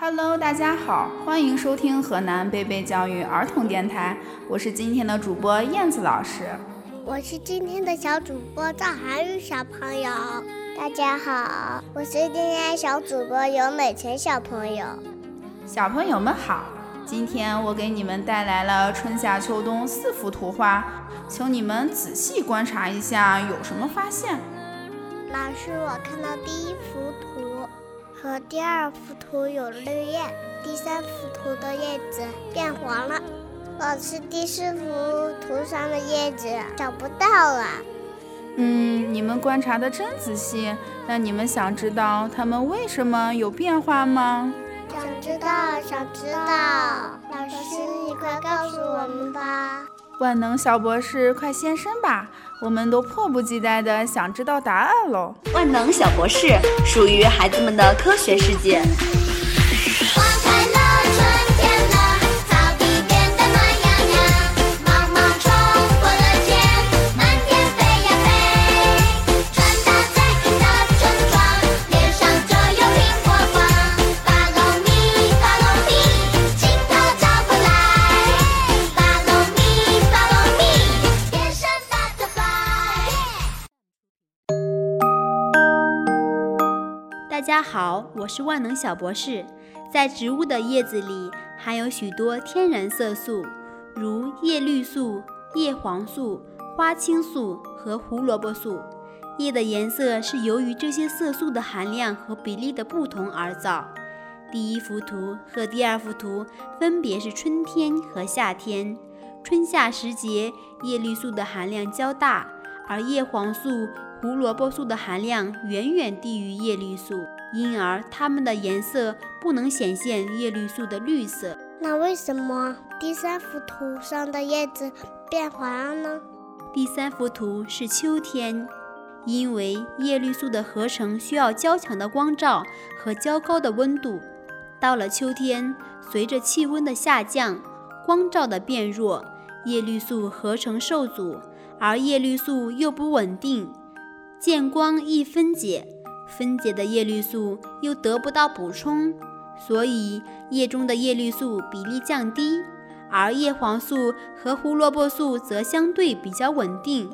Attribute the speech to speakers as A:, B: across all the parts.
A: Hello，大家好，欢迎收听河南贝贝教育儿童电台，我是今天的主播燕子老师。
B: 我是今天的小主播赵涵宇小朋友，大家好，我是今天小主播尤美晨小朋友。
A: 小朋友们好，今天我给你们带来了春夏秋冬四幅图画，请你们仔细观察一下，有什么发现？
B: 老师，我看到第一幅图和第二幅图有绿叶，第三幅图的叶子变黄了。老师，第四幅图上的叶子找不到了。
A: 嗯，你们观察的真仔细。那你们想知道它们为什么有变化吗？
B: 想知道，想知道。老师，你快告诉我们吧。
A: 万能小博士，快现身吧！我们都迫不及待的想知道答案喽。
C: 万能小博士，属于孩子们的科学世界。
D: 大家好，我是万能小博士。在植物的叶子里含有许多天然色素，如叶绿素、叶黄素、花青素和胡萝卜素。叶的颜色是由于这些色素的含量和比例的不同而造。第一幅图和第二幅图分别是春天和夏天。春夏时节，叶绿素的含量较大，而叶黄素。胡萝卜素的含量远远低于叶绿素，因而它们的颜色不能显现叶绿素的绿色。
B: 那为什么第三幅图上的叶子变黄了呢？
D: 第三幅图是秋天，因为叶绿素的合成需要较强的光照和较高的温度。到了秋天，随着气温的下降，光照的变弱，叶绿素合成受阻，而叶绿素又不稳定。见光易分解，分解的叶绿素又得不到补充，所以叶中的叶绿素比例降低，而叶黄素和胡萝卜素则相对比较稳定，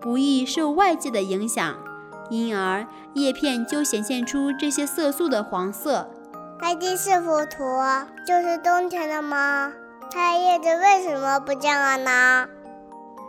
D: 不易受外界的影响，因而叶片就显现出这些色素的黄色。
B: 那第四幅图就是冬天的吗？它的叶子为什么不降了呢？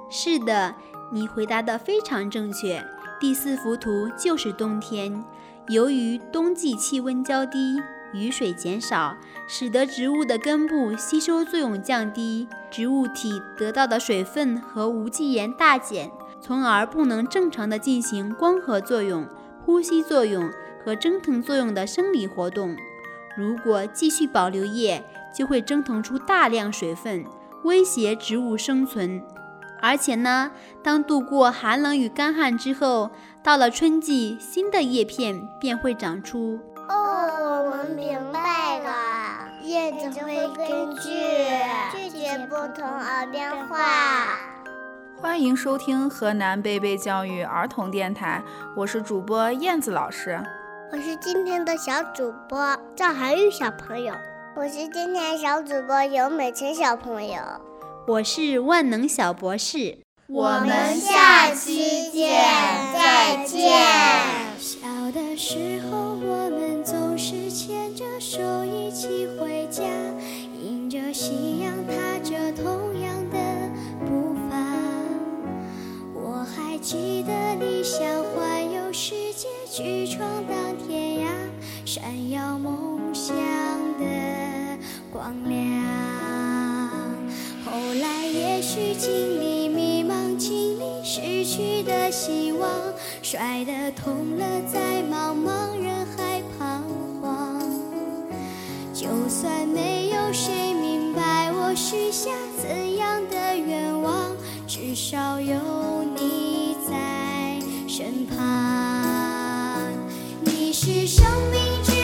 D: 是的，你回答的非常正确。第四幅图就是冬天，由于冬季气温较低，雨水减少，使得植物的根部吸收作用降低，植物体得到的水分和无机盐大减，从而不能正常的进行光合作用、呼吸作用和蒸腾作用的生理活动。如果继续保留叶，就会蒸腾出大量水分，威胁植物生存。而且呢，当度过寒冷与干旱之后，到了春季，新的叶片便会长出。
B: 哦，我们明白了，叶子会根据季节不同而变化。
A: 欢迎收听河南贝贝教育儿童电台，我是主播燕子老师。
B: 我是今天的小主播赵涵玉小朋友。我是今天小主播尤美晨小朋友。
D: 我是万能小博士，
E: 我们下期见，再见。
F: 小的时候，我们总是牵着手一起回家，迎着夕阳，踏着同样的步伐。我还记得你想环游世界，去闯荡天涯，闪耀梦想的光亮。也许经历迷茫，经历失去的希望，摔得痛了，在茫茫人海彷徨。就算没有谁明白我许下怎样的愿望，至少有你在身旁。你。是生命之。